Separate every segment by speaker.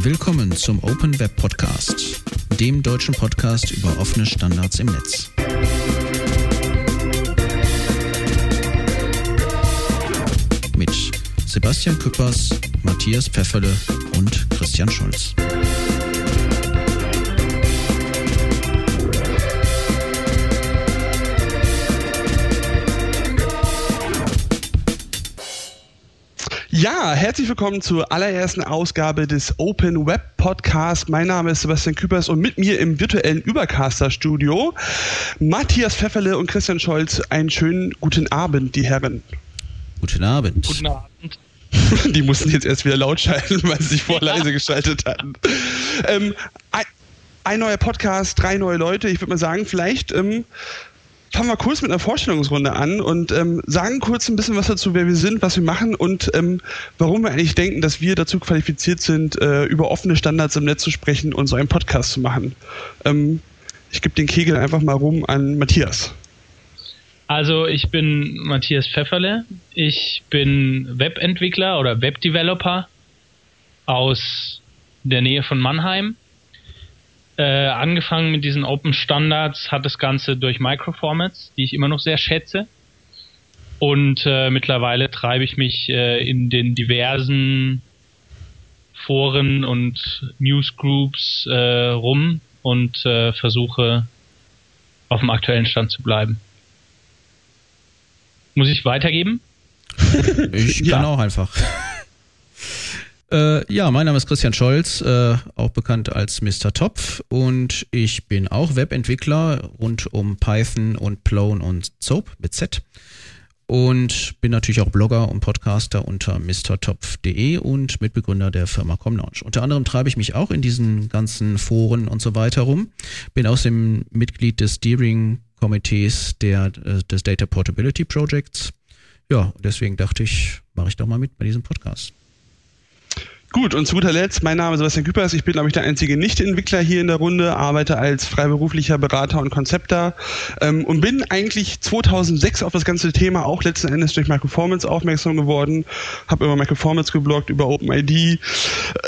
Speaker 1: Willkommen zum Open Web Podcast, dem deutschen Podcast über offene Standards im Netz. Mit Sebastian Küppers, Matthias Pfefferle und Christian Scholz.
Speaker 2: Ja, herzlich willkommen zur allerersten Ausgabe des Open Web Podcast. Mein Name ist Sebastian Küpers und mit mir im virtuellen Übercaster Studio Matthias Pfefferle und Christian Scholz. Einen schönen guten Abend, die Herren.
Speaker 1: Guten Abend.
Speaker 3: Guten Abend.
Speaker 2: Die mussten jetzt erst wieder laut schalten, weil sie sich vor leise geschaltet hatten. Ähm, ein, ein, neuer Podcast, drei neue Leute. Ich würde mal sagen, vielleicht ähm, fangen wir kurz mit einer Vorstellungsrunde an und ähm, sagen kurz ein bisschen was dazu, wer wir sind, was wir machen und ähm, warum wir eigentlich denken, dass wir dazu qualifiziert sind, äh, über offene Standards im Netz zu sprechen und so einen Podcast zu machen. Ähm, ich gebe den Kegel einfach mal rum an Matthias.
Speaker 3: Also ich bin Matthias Pfefferle. Ich bin Webentwickler oder Webdeveloper aus der Nähe von Mannheim äh, angefangen mit diesen Open Standards hat das Ganze durch Microformats, die ich immer noch sehr schätze. Und äh, mittlerweile treibe ich mich äh, in den diversen Foren und Newsgroups äh, rum und äh, versuche auf dem aktuellen Stand zu bleiben. Muss ich weitergeben?
Speaker 1: Ich kann ja. auch einfach. Äh, ja, mein Name ist Christian Scholz, äh, auch bekannt als Mr. Topf und ich bin auch Webentwickler rund um Python und Plone und Soap mit Z und bin natürlich auch Blogger und Podcaster unter mrtopf.de und Mitbegründer der Firma Comlaunch. Unter anderem treibe ich mich auch in diesen ganzen Foren und so weiter rum. Bin außerdem Mitglied des Steering Komitees der, äh, des Data Portability Projects. Ja, deswegen dachte ich, mache ich doch mal mit bei diesem Podcast.
Speaker 2: Gut, und zu guter Letzt, mein Name ist Sebastian Küpers. Ich bin, glaube ich, der einzige Nicht-Entwickler hier in der Runde, arbeite als freiberuflicher Berater und Konzepter ähm, und bin eigentlich 2006 auf das ganze Thema auch letzten Endes durch Microformance aufmerksam geworden. Habe über Microformance gebloggt, über OpenID. Äh,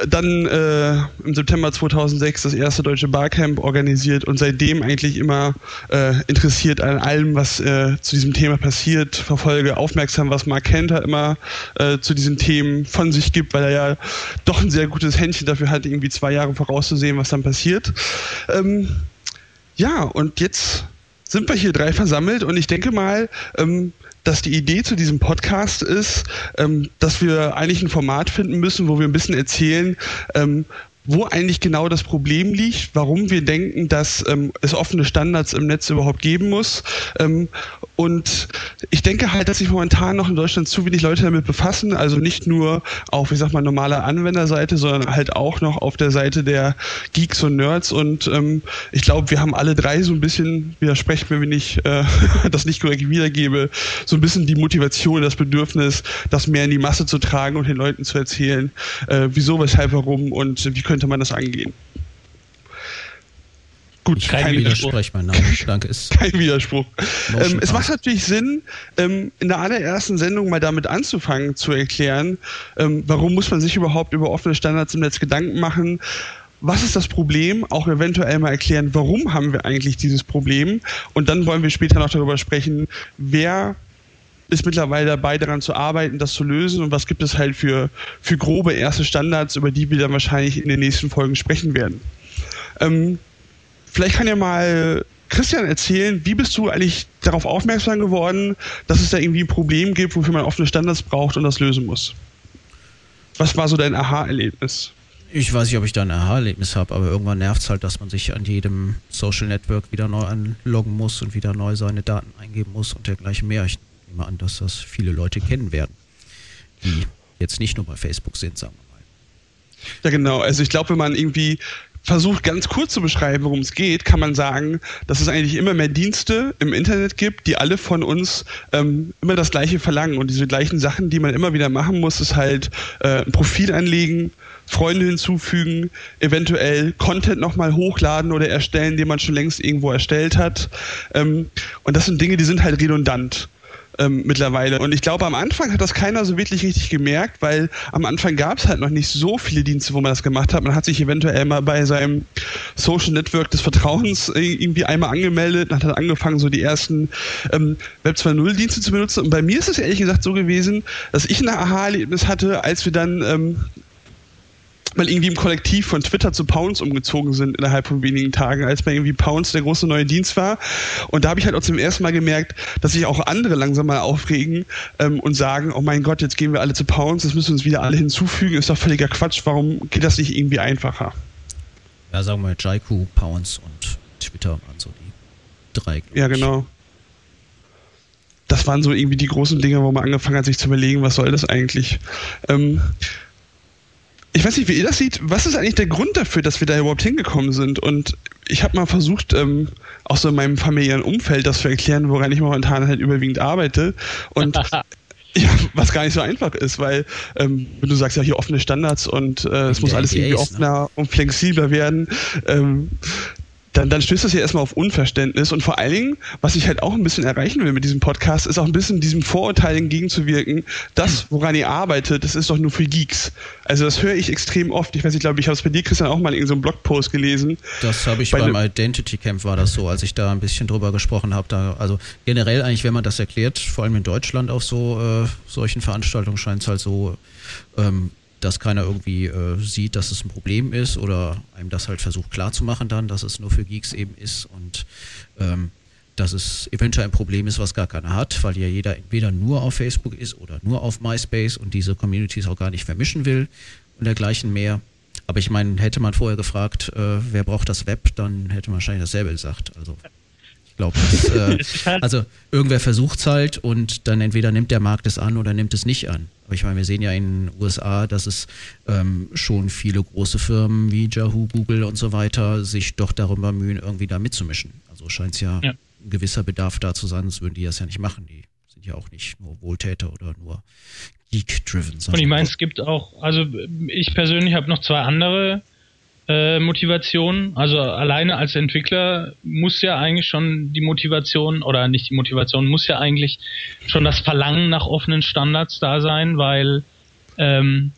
Speaker 2: dann äh, im September 2006 das erste deutsche Barcamp organisiert und seitdem eigentlich immer äh, interessiert an allem, was äh, zu diesem Thema passiert. Verfolge aufmerksam, was Mark Kenter immer äh, zu diesen Themen von sich gibt, weil er ja doch ein sehr gutes Händchen dafür hat, irgendwie zwei Jahre vorauszusehen, was dann passiert. Ähm, ja, und jetzt sind wir hier drei versammelt und ich denke mal, ähm, dass die Idee zu diesem Podcast ist, ähm, dass wir eigentlich ein Format finden müssen, wo wir ein bisschen erzählen, ähm, wo eigentlich genau das Problem liegt, warum wir denken, dass ähm, es offene Standards im Netz überhaupt geben muss. Ähm, und ich denke halt, dass sich momentan noch in Deutschland zu wenig Leute damit befassen, also nicht nur auf, ich sag mal, normaler Anwenderseite, sondern halt auch noch auf der Seite der Geeks und Nerds. Und ähm, ich glaube, wir haben alle drei so ein bisschen, widersprechen mir, wenn ich äh, das nicht korrekt wiedergebe, so ein bisschen die Motivation, das Bedürfnis, das mehr in die Masse zu tragen und den Leuten zu erzählen, äh, wieso, weshalb, warum und wie könnte man das angehen.
Speaker 1: Gut, kein, kein Widerspruch. Mein Name. Danke. Ist
Speaker 2: kein Widerspruch. Ähm, es macht natürlich Sinn, ähm, in der allerersten Sendung mal damit anzufangen, zu erklären, ähm, warum muss man sich überhaupt über offene Standards im Netz Gedanken machen. Was ist das Problem? Auch eventuell mal erklären, warum haben wir eigentlich dieses Problem? Und dann wollen wir später noch darüber sprechen, wer ist mittlerweile dabei, daran zu arbeiten, das zu lösen und was gibt es halt für, für grobe erste Standards, über die wir dann wahrscheinlich in den nächsten Folgen sprechen werden. Ähm, vielleicht kann ja mal Christian erzählen, wie bist du eigentlich darauf aufmerksam geworden, dass es da irgendwie ein Problem gibt, wofür man offene Standards braucht und das lösen muss? Was war so dein Aha-Erlebnis?
Speaker 1: Ich weiß nicht, ob ich da ein Aha-Erlebnis habe, aber irgendwann nervt es halt, dass man sich an jedem Social Network wieder neu anloggen muss und wieder neu seine Daten eingeben muss und dergleichen mehr. Ich nehme an, dass das viele Leute kennen werden, die jetzt nicht nur bei Facebook sind, sagen wir mal.
Speaker 2: Ja, genau. Also ich glaube, wenn man irgendwie versucht ganz kurz zu beschreiben, worum es geht, kann man sagen, dass es eigentlich immer mehr Dienste im Internet gibt, die alle von uns ähm, immer das Gleiche verlangen. Und diese gleichen Sachen, die man immer wieder machen muss, ist halt äh, ein Profil anlegen, Freunde hinzufügen, eventuell Content nochmal hochladen oder erstellen, den man schon längst irgendwo erstellt hat. Ähm, und das sind Dinge, die sind halt redundant. Ähm, mittlerweile. Und ich glaube, am Anfang hat das keiner so wirklich richtig gemerkt, weil am Anfang gab es halt noch nicht so viele Dienste, wo man das gemacht hat. Man hat sich eventuell mal bei seinem Social Network des Vertrauens irgendwie einmal angemeldet und hat dann angefangen, so die ersten ähm, Web 2.0 Dienste zu benutzen. Und bei mir ist es ehrlich gesagt so gewesen, dass ich ein Aha-Erlebnis hatte, als wir dann ähm, mal irgendwie im Kollektiv von Twitter zu Pounds umgezogen sind innerhalb von wenigen Tagen, als bei irgendwie Pounds der große neue Dienst war. Und da habe ich halt auch zum ersten Mal gemerkt, dass sich auch andere langsam mal aufregen ähm, und sagen, oh mein Gott, jetzt gehen wir alle zu Pounds, das müssen wir uns wieder alle hinzufügen, ist doch völliger Quatsch, warum geht das nicht irgendwie einfacher?
Speaker 1: Ja, sagen wir Jaiku, Pounds und Twitter waren so die drei.
Speaker 2: Ja, genau das waren so irgendwie die großen Dinge, wo man angefangen hat, sich zu überlegen, was soll das eigentlich? Ähm, ich weiß nicht, wie ihr das seht. Was ist eigentlich der Grund dafür, dass wir da überhaupt hingekommen sind? Und ich habe mal versucht, ähm, auch so in meinem familiären Umfeld das zu erklären, woran ich momentan halt überwiegend arbeite. Und ja, was gar nicht so einfach ist, weil ähm, du sagst ja hier offene Standards und äh, es muss alles irgendwie ne? offener ne? und flexibler werden. Ähm, dann, dann stößt das ja erstmal auf Unverständnis und vor allen Dingen, was ich halt auch ein bisschen erreichen will mit diesem Podcast, ist auch ein bisschen diesem Vorurteil entgegenzuwirken, das, woran ihr arbeitet, das ist doch nur für Geeks. Also das höre ich extrem oft. Ich weiß nicht, ich glaube, ich habe es bei dir, Christian, auch mal in so einem Blogpost gelesen.
Speaker 1: Das habe ich bei beim Identity Camp war das so, als ich da ein bisschen drüber gesprochen habe. Also generell eigentlich, wenn man das erklärt, vor allem in Deutschland auf so äh, solchen Veranstaltungen scheint es halt so ähm, dass keiner irgendwie äh, sieht, dass es ein Problem ist oder einem das halt versucht klarzumachen dann, dass es nur für Geeks eben ist und ähm, dass es eventuell ein Problem ist, was gar keiner hat, weil ja jeder entweder nur auf Facebook ist oder nur auf MySpace und diese Communities auch gar nicht vermischen will und dergleichen mehr. Aber ich meine, hätte man vorher gefragt, äh, wer braucht das Web, dann hätte man wahrscheinlich dasselbe gesagt. Also glaube, äh, halt also irgendwer versucht es halt und dann entweder nimmt der Markt es an oder nimmt es nicht an. Aber ich meine, wir sehen ja in den USA, dass es ähm, schon viele große Firmen wie Yahoo, Google und so weiter sich doch darum bemühen, irgendwie da mitzumischen. Also scheint es ja, ja, ein gewisser Bedarf da zu sein, sonst würden die das ja nicht machen. Die sind ja auch nicht nur Wohltäter oder nur geek-driven.
Speaker 3: Und ich meine, es gibt auch, also ich persönlich habe noch zwei andere äh, Motivation. Also alleine als Entwickler muss ja eigentlich schon die Motivation oder nicht die Motivation, muss ja eigentlich schon das Verlangen nach offenen Standards da sein, weil ähm,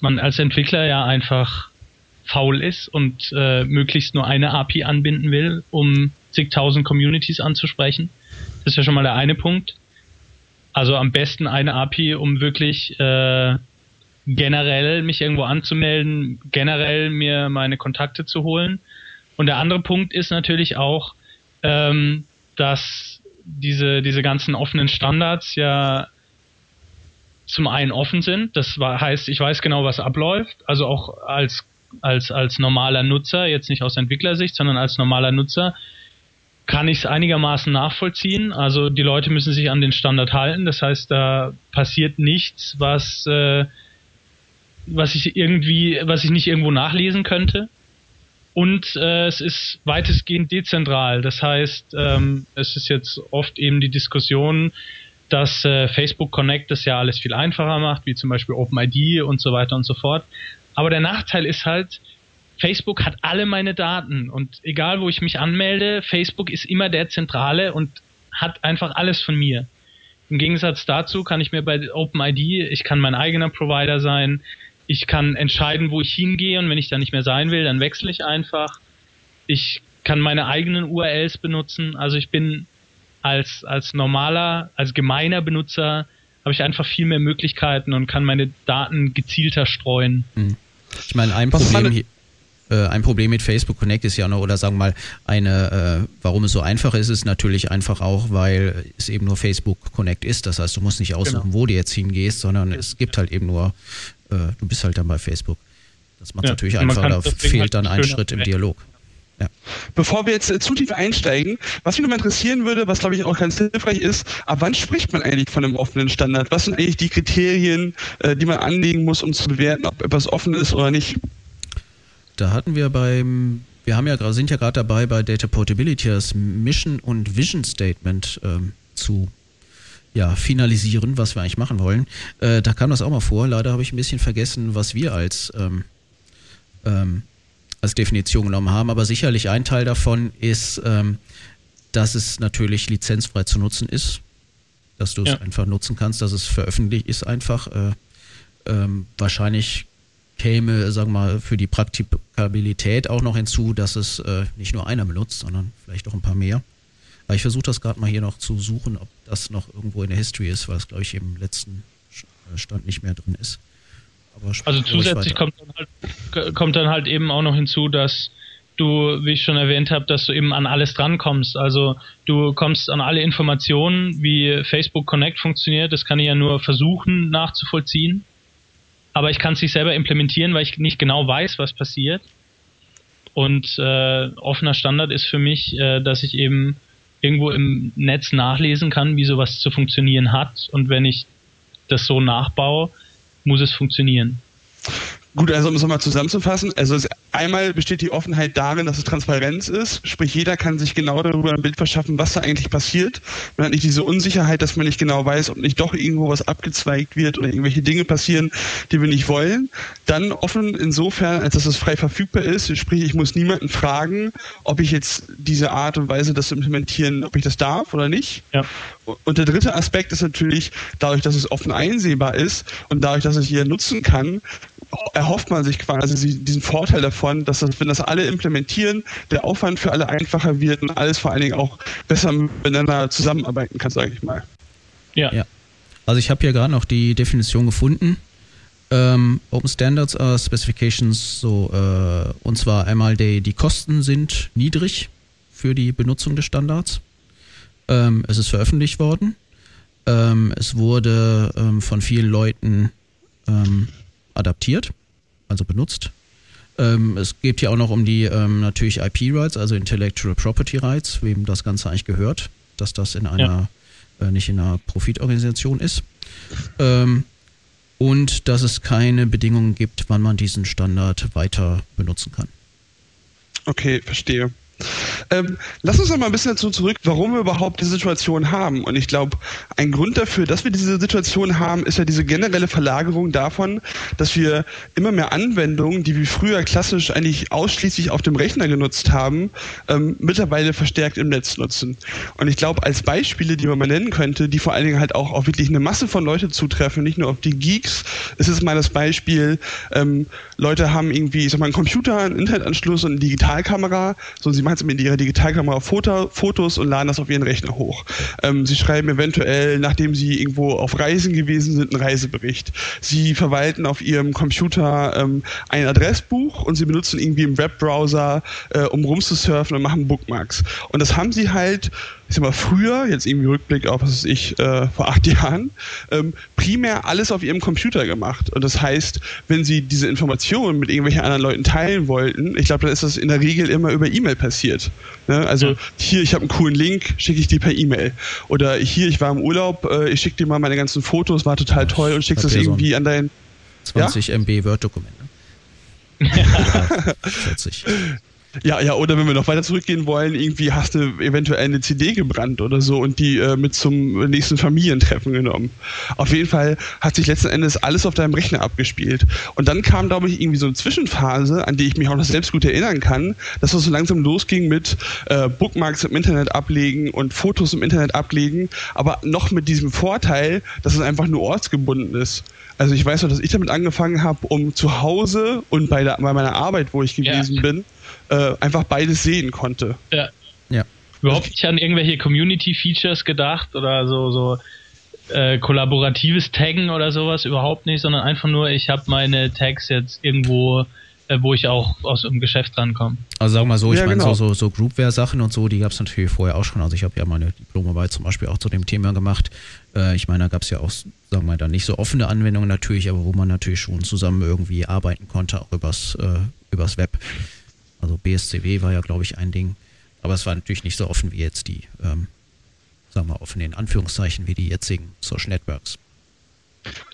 Speaker 3: man als Entwickler ja einfach faul ist und äh, möglichst nur eine API anbinden will, um zigtausend Communities anzusprechen. Das ist ja schon mal der eine Punkt. Also am besten eine API, um wirklich äh, generell mich irgendwo anzumelden, generell mir meine Kontakte zu holen. Und der andere Punkt ist natürlich auch, ähm, dass diese, diese ganzen offenen Standards ja zum einen offen sind. Das war, heißt, ich weiß genau, was abläuft. Also auch als, als, als normaler Nutzer, jetzt nicht aus Entwicklersicht, sondern als normaler Nutzer, kann ich es einigermaßen nachvollziehen. Also die Leute müssen sich an den Standard halten. Das heißt, da passiert nichts, was äh, was ich irgendwie, was ich nicht irgendwo nachlesen könnte. Und äh, es ist weitestgehend dezentral. Das heißt, ähm, es ist jetzt oft eben die Diskussion, dass äh, Facebook Connect das ja alles viel einfacher macht, wie zum Beispiel OpenID und so weiter und so fort. Aber der Nachteil ist halt, Facebook hat alle meine Daten und egal wo ich mich anmelde, Facebook ist immer der Zentrale und hat einfach alles von mir. Im Gegensatz dazu kann ich mir bei OpenID, ich kann mein eigener Provider sein, ich kann entscheiden, wo ich hingehe und wenn ich da nicht mehr sein will, dann wechsle ich einfach. Ich kann meine eigenen URLs benutzen. Also ich bin als, als normaler, als gemeiner Benutzer habe ich einfach viel mehr Möglichkeiten und kann meine Daten gezielter streuen. Hm.
Speaker 1: Ich meine, ein Problem hier, äh, ein Problem mit Facebook Connect ist ja noch, oder sagen wir mal, eine, äh, warum es so einfach ist, ist natürlich einfach auch, weil es eben nur Facebook Connect ist. Das heißt, du musst nicht aussuchen, genau. wo du jetzt hingehst, sondern es gibt halt eben nur äh, du bist halt dann bei Facebook. Das macht ja, natürlich einfach, da fehlt halt dann ein Schritt im Dialog.
Speaker 2: Ja. Bevor wir jetzt äh, zu tief einsteigen, was mich noch mal interessieren würde, was glaube ich auch ganz hilfreich ist, ab wann spricht man eigentlich von einem offenen Standard? Was sind eigentlich die Kriterien, äh, die man anlegen muss, um zu bewerten, ob etwas offen ist oder nicht?
Speaker 1: Da hatten wir beim, wir haben ja sind ja gerade dabei, bei Data Portability das Mission und Vision Statement ähm, zu ja, finalisieren, was wir eigentlich machen wollen. Äh, da kam das auch mal vor. Leider habe ich ein bisschen vergessen, was wir als, ähm, ähm, als Definition genommen haben. Aber sicherlich ein Teil davon ist, ähm, dass es natürlich lizenzfrei zu nutzen ist. dass du es ja. einfach nutzen kannst, dass es veröffentlicht ist einfach. Äh, ähm, wahrscheinlich käme, sagen wir mal, für die Praktikabilität auch noch hinzu, dass es äh, nicht nur einer benutzt, sondern vielleicht auch ein paar mehr. Aber ich versuche das gerade mal hier noch zu suchen, ob das noch irgendwo in der History ist, weil es, glaube ich, im letzten äh, Stand nicht mehr drin ist.
Speaker 3: also zusätzlich kommt dann, halt, kommt dann halt eben auch noch hinzu, dass du, wie ich schon erwähnt habe, dass du eben an alles drankommst. Also du kommst an alle Informationen, wie Facebook Connect funktioniert. Das kann ich ja nur versuchen nachzuvollziehen. Aber ich kann es nicht selber implementieren, weil ich nicht genau weiß, was passiert. Und äh, offener Standard ist für mich, äh, dass ich eben irgendwo im Netz nachlesen kann, wie sowas zu funktionieren hat. Und wenn ich das so nachbaue, muss es funktionieren.
Speaker 2: Gut, also um es nochmal zusammenzufassen, also einmal besteht die Offenheit darin, dass es Transparenz ist, sprich jeder kann sich genau darüber ein Bild verschaffen, was da eigentlich passiert. Man hat nicht diese Unsicherheit, dass man nicht genau weiß, ob nicht doch irgendwo was abgezweigt wird oder irgendwelche Dinge passieren, die wir nicht wollen. Dann offen insofern, als dass es frei verfügbar ist, sprich ich muss niemanden fragen, ob ich jetzt diese Art und Weise, das zu implementieren, ob ich das darf oder nicht. Ja. Und der dritte Aspekt ist natürlich, dadurch, dass es offen einsehbar ist und dadurch, dass ich hier nutzen kann, erhofft man sich quasi diesen Vorteil davon, dass das, wenn das alle implementieren, der Aufwand für alle einfacher wird und alles vor allen Dingen auch besser miteinander zusammenarbeiten kann, sage ich mal.
Speaker 1: Ja. ja. Also ich habe hier gerade noch die Definition gefunden. Ähm, Open Standards are Specifications, so äh, und zwar einmal die, die Kosten sind niedrig für die Benutzung des Standards. Ähm, es ist veröffentlicht worden. Ähm, es wurde ähm, von vielen Leuten ähm, adaptiert, also benutzt. Ähm, es geht hier auch noch um die ähm, natürlich IP-Rights, also Intellectual Property Rights, wem das Ganze eigentlich gehört, dass das in einer, ja. äh, nicht in einer Profitorganisation ist. Ähm, und dass es keine Bedingungen gibt, wann man diesen Standard weiter benutzen kann.
Speaker 2: Okay, verstehe. Ähm, lass uns noch mal ein bisschen dazu zurück, warum wir überhaupt diese Situation haben. Und ich glaube, ein Grund dafür, dass wir diese Situation haben, ist ja diese generelle Verlagerung davon, dass wir immer mehr Anwendungen, die wir früher klassisch eigentlich ausschließlich auf dem Rechner genutzt haben, ähm, mittlerweile verstärkt im Netz nutzen. Und ich glaube, als Beispiele, die man mal nennen könnte, die vor allen Dingen halt auch auf wirklich eine Masse von Leute zutreffen, nicht nur auf die Geeks, ist es mal das Beispiel, ähm, Leute haben irgendwie, ich sag mal, einen Computer, einen Internetanschluss und eine Digitalkamera, so sie machen es mit ihrer Digitalkamera Foto, Fotos und laden das auf ihren Rechner hoch. Ähm, sie schreiben eventuell, nachdem sie irgendwo auf Reisen gewesen sind, einen Reisebericht. Sie verwalten auf ihrem Computer ähm, ein Adressbuch und sie benutzen irgendwie im Webbrowser, äh, um rumzusurfen und machen Bookmarks. Und das haben sie halt ich sag mal, früher, jetzt irgendwie Rückblick auf, was weiß ich, äh, vor acht Jahren, ähm, primär alles auf ihrem Computer gemacht. Und das heißt, wenn sie diese Informationen mit irgendwelchen anderen Leuten teilen wollten, ich glaube, dann ist das in der Regel immer über E-Mail passiert. Ne? Also ja. hier, ich habe einen coolen Link, schicke ich dir per E-Mail. Oder hier, ich war im Urlaub, äh, ich schicke dir mal meine ganzen Fotos, war total toll und schickst das irgendwie an dein
Speaker 1: 20 ja? MB Word-Dokument. Ne?
Speaker 2: 40. Ja, ja, oder wenn wir noch weiter zurückgehen wollen, irgendwie hast du eventuell eine CD gebrannt oder so und die äh, mit zum nächsten Familientreffen genommen. Auf jeden Fall hat sich letzten Endes alles auf deinem Rechner abgespielt. Und dann kam, glaube ich, irgendwie so eine Zwischenphase, an die ich mich auch noch selbst gut erinnern kann, dass es so langsam losging mit äh, Bookmarks im Internet ablegen und Fotos im Internet ablegen, aber noch mit diesem Vorteil, dass es einfach nur ortsgebunden ist. Also ich weiß noch, dass ich damit angefangen habe, um zu Hause und bei, der, bei meiner Arbeit, wo ich gewesen ja. bin, äh, einfach beides sehen konnte.
Speaker 3: Ja. ja. Überhaupt nicht an irgendwelche Community-Features gedacht oder so, so äh, kollaboratives Taggen oder sowas, überhaupt nicht, sondern einfach nur, ich habe meine Tags jetzt irgendwo äh, wo ich auch aus dem Geschäft rankomme.
Speaker 1: Also sagen wir mal so, ich ja, meine, genau. so, so, so Groupware-Sachen und so, die gab es natürlich vorher auch schon. Also ich habe ja meine Diplomarbeit zum Beispiel auch zu dem Thema gemacht. Äh, ich meine, da gab es ja auch, sagen wir mal, dann nicht so offene Anwendungen natürlich, aber wo man natürlich schon zusammen irgendwie arbeiten konnte, auch übers, äh, übers Web. Also BSCW war ja, glaube ich, ein Ding. Aber es war natürlich nicht so offen wie jetzt die, ähm, sagen wir offen in Anführungszeichen, wie die jetzigen Social Networks.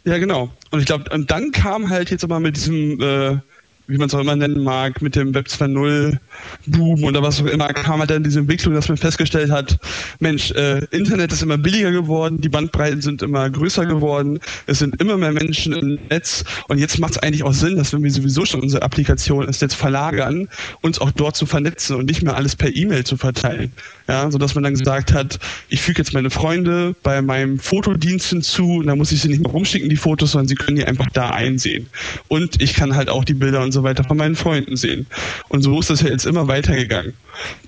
Speaker 2: Ja, genau. Und ich glaube, und dann kam halt jetzt aber mit diesem äh, wie man es auch immer nennen mag, mit dem Web 2.0 Boom oder was auch immer, kam halt dann diese Entwicklung, dass man festgestellt hat, Mensch, äh, Internet ist immer billiger geworden, die Bandbreiten sind immer größer geworden, es sind immer mehr Menschen im Netz und jetzt macht es eigentlich auch Sinn, dass wenn wir sowieso schon unsere Applikation jetzt verlagern, uns auch dort zu vernetzen und nicht mehr alles per E-Mail zu verteilen. Ja, so dass man dann gesagt hat, ich füge jetzt meine Freunde bei meinem Fotodienst hinzu und dann muss ich sie nicht mehr rumschicken, die Fotos, sondern sie können die einfach da einsehen. Und ich kann halt auch die Bilder und so weiter von meinen Freunden sehen. Und so ist das ja jetzt immer weitergegangen.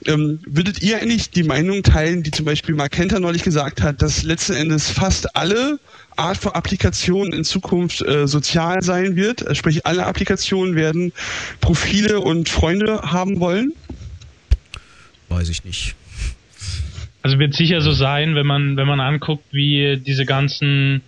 Speaker 2: Ähm, würdet ihr eigentlich die Meinung teilen, die zum Beispiel Mark Kenter neulich gesagt hat, dass letzten Endes fast alle Art von Applikation in Zukunft äh, sozial sein wird. Äh, sprich, alle Applikationen werden Profile und Freunde haben wollen.
Speaker 1: Weiß ich nicht.
Speaker 3: Also wird sicher so sein, wenn man, wenn man anguckt, wie diese ganzen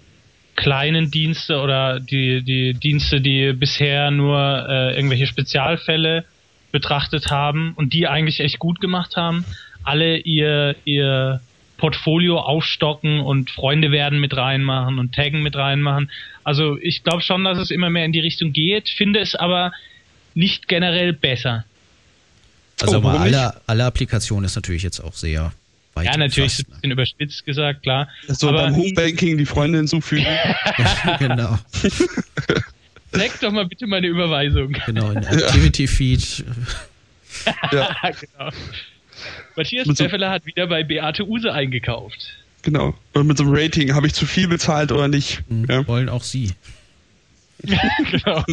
Speaker 3: kleinen Dienste oder die, die Dienste, die bisher nur äh, irgendwelche Spezialfälle betrachtet haben und die eigentlich echt gut gemacht haben, alle ihr, ihr Portfolio aufstocken und Freunde werden mit reinmachen und Taggen mit reinmachen. Also ich glaube schon, dass es immer mehr in die Richtung geht, finde es aber nicht generell besser.
Speaker 1: Also oh, alle, alle Applikationen ist natürlich jetzt auch sehr.
Speaker 3: Ja, natürlich ein bisschen überspitzt gesagt, klar.
Speaker 2: So aber beim Homebanking die Freunde hinzufügen.
Speaker 1: genau.
Speaker 3: Zeig doch mal bitte meine Überweisung.
Speaker 1: Genau, in Activity Feed.
Speaker 3: ja. genau. Matthias Pfefferler hat wieder bei Beate Use eingekauft.
Speaker 2: Genau. Und mit so einem Rating, habe ich zu viel bezahlt oder nicht?
Speaker 1: Mhm, ja. Wollen auch Sie. genau.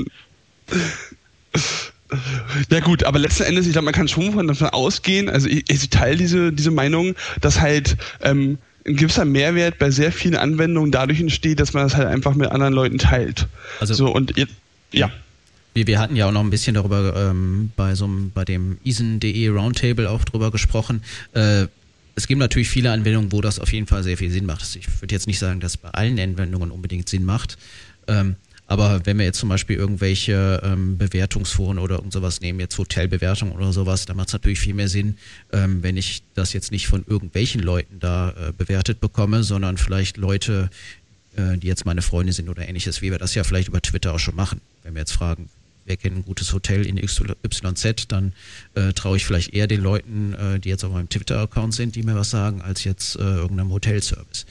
Speaker 2: Ja gut, aber letzten Endes, ich glaube, man kann schon davon ausgehen, also ich, ich teile diese, diese Meinung, dass halt ähm, ein gewisser Mehrwert bei sehr vielen Anwendungen dadurch entsteht, dass man das halt einfach mit anderen Leuten teilt. Also so und jetzt, ja.
Speaker 1: Wir, wir hatten ja auch noch ein bisschen darüber ähm, bei so einem, bei dem isen.de Roundtable auch drüber gesprochen. Äh, es gibt natürlich viele Anwendungen, wo das auf jeden Fall sehr viel Sinn macht. Ich würde jetzt nicht sagen, dass es bei allen Anwendungen unbedingt Sinn macht. Ähm, aber wenn wir jetzt zum Beispiel irgendwelche ähm, Bewertungsforen oder irgend sowas nehmen, jetzt Hotelbewertungen oder sowas, dann macht es natürlich viel mehr Sinn, ähm, wenn ich das jetzt nicht von irgendwelchen Leuten da äh, bewertet bekomme, sondern vielleicht Leute, äh, die jetzt meine Freunde sind oder ähnliches, wie wir das ja vielleicht über Twitter auch schon machen. Wenn wir jetzt fragen, wer kennt ein gutes Hotel in XYZ, dann äh, traue ich vielleicht eher den Leuten, äh, die jetzt auf meinem Twitter-Account sind, die mir was sagen, als jetzt äh, irgendeinem Hotelservice.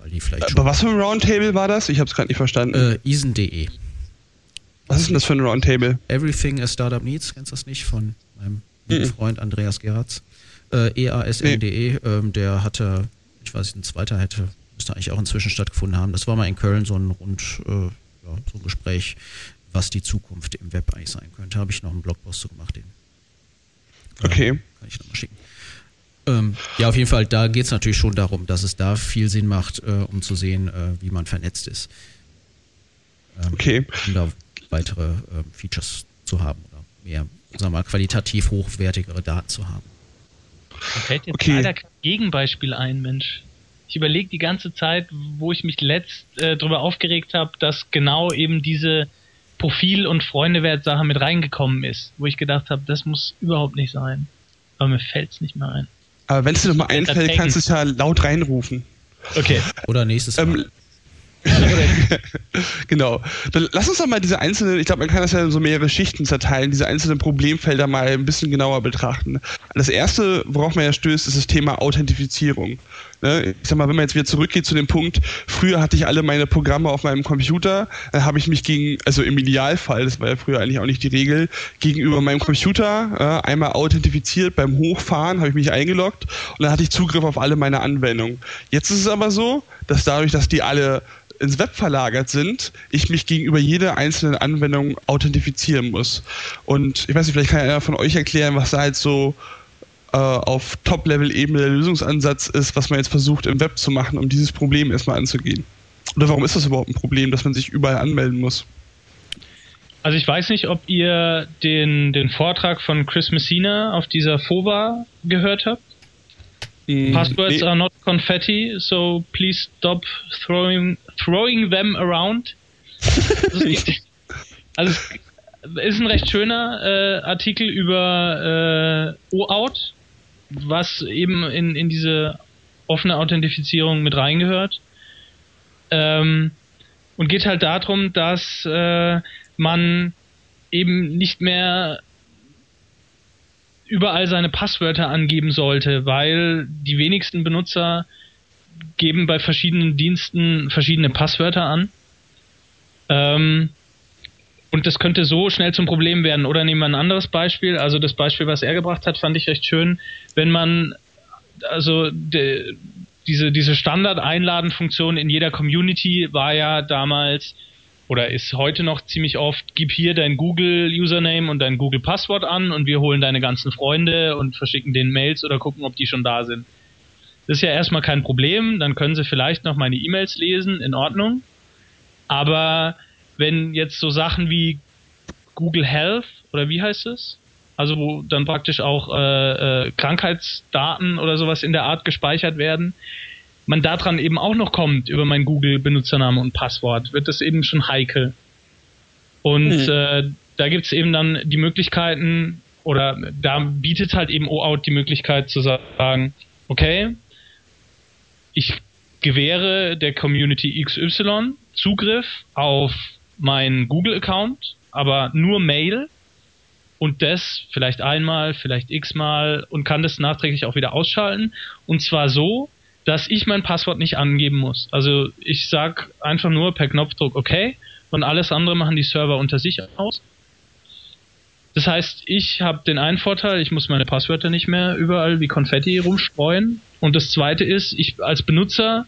Speaker 2: Weil die vielleicht Aber was für ein Roundtable war das? Ich habe es gerade nicht verstanden.
Speaker 1: Äh, isen.de.
Speaker 2: Was ist denn das für ein Roundtable?
Speaker 1: Everything a Startup Needs, kennst du das nicht? Von meinem mhm. Freund Andreas Geratz. Äh, EASN.de, nee. ähm, der hatte, ich weiß nicht, ein zweiter hätte, müsste eigentlich auch inzwischen stattgefunden haben. Das war mal in Köln so ein rund, äh, ja, so ein Gespräch was die Zukunft im Web eigentlich sein könnte. Habe ich noch einen Blogpost zu gemacht, den
Speaker 2: äh, okay.
Speaker 1: kann ich nochmal schicken. Ähm, ja, auf jeden Fall, da geht es natürlich schon darum, dass es da viel Sinn macht, äh, um zu sehen, äh, wie man vernetzt ist.
Speaker 2: Ähm, okay.
Speaker 1: Um da weitere ähm, Features zu haben oder mehr, sagen wir mal, qualitativ hochwertigere Daten zu haben.
Speaker 3: Mir fällt jetzt okay. leider kein Gegenbeispiel ein, Mensch. Ich überlege die ganze Zeit, wo ich mich letzt äh, darüber aufgeregt habe, dass genau eben diese Profil- und Freundewert-Sache mit reingekommen ist, wo ich gedacht habe, das muss überhaupt nicht sein. Aber mir fällt es nicht mehr ein.
Speaker 2: Aber wenn es dir noch mal einfällt, kannst du es ja laut reinrufen.
Speaker 3: Okay.
Speaker 1: Oder nächstes Mal. Ähm,
Speaker 2: genau. Dann lass uns doch mal diese einzelnen, ich glaube, man kann das ja in so mehrere Schichten zerteilen, diese einzelnen Problemfelder mal ein bisschen genauer betrachten. Das erste, worauf man ja stößt, ist das Thema Authentifizierung. Ne? Ich sag mal, wenn man jetzt wieder zurückgeht zu dem Punkt, früher hatte ich alle meine Programme auf meinem Computer, dann habe ich mich gegen, also im Idealfall, das war ja früher eigentlich auch nicht die Regel, gegenüber meinem Computer äh, einmal authentifiziert, beim Hochfahren habe ich mich eingeloggt und dann hatte ich Zugriff auf alle meine Anwendungen. Jetzt ist es aber so, dass dadurch, dass die alle ins Web verlagert sind, ich mich gegenüber jeder einzelnen Anwendung authentifizieren muss. Und ich weiß nicht, vielleicht kann einer von euch erklären, was da jetzt so äh, auf Top-Level-Ebene der Lösungsansatz ist, was man jetzt versucht im Web zu machen, um dieses Problem erstmal anzugehen. Oder warum ist das überhaupt ein Problem, dass man sich überall anmelden muss?
Speaker 3: Also ich weiß nicht, ob ihr den, den Vortrag von Chris Messina auf dieser FOVA gehört habt. Mm, Passwords nee. are not confetti, so please stop throwing, throwing them around. also es ist ein recht schöner äh, Artikel über äh, OAuth, was eben in, in diese offene Authentifizierung mit reingehört. Ähm, und geht halt darum, dass äh, man eben nicht mehr überall seine Passwörter angeben sollte, weil die wenigsten Benutzer geben bei verschiedenen Diensten verschiedene Passwörter an. Ähm, und das könnte so schnell zum Problem werden. Oder nehmen wir ein anderes Beispiel. Also das Beispiel, was er gebracht hat, fand ich recht schön. Wenn man also de, diese, diese Standard-Einladen-Funktion in jeder Community war ja damals oder ist heute noch ziemlich oft, gib hier dein Google-Username und dein Google-Passwort an und wir holen deine ganzen Freunde und verschicken denen Mails oder gucken, ob die schon da sind. Das ist ja erstmal kein Problem, dann können sie vielleicht noch meine E-Mails lesen, in Ordnung. Aber wenn jetzt so Sachen wie Google Health oder wie heißt es? Also wo dann praktisch auch äh, äh, Krankheitsdaten oder sowas in der Art gespeichert werden, man daran eben auch noch kommt über mein Google-Benutzername und Passwort, wird das eben schon heikel. Und mhm. äh, da gibt's eben dann die Möglichkeiten, oder da bietet halt eben OAuth die Möglichkeit zu sagen, okay, ich gewähre der Community XY Zugriff auf meinen Google-Account, aber nur Mail und das vielleicht einmal, vielleicht x-mal und kann das nachträglich auch wieder ausschalten. Und zwar so, dass ich mein Passwort nicht angeben muss. Also ich sag einfach nur per Knopfdruck okay und alles andere machen die Server unter sich aus. Das heißt, ich habe den einen Vorteil, ich muss meine Passwörter nicht mehr überall wie Konfetti rumstreuen. Und das zweite ist, ich als Benutzer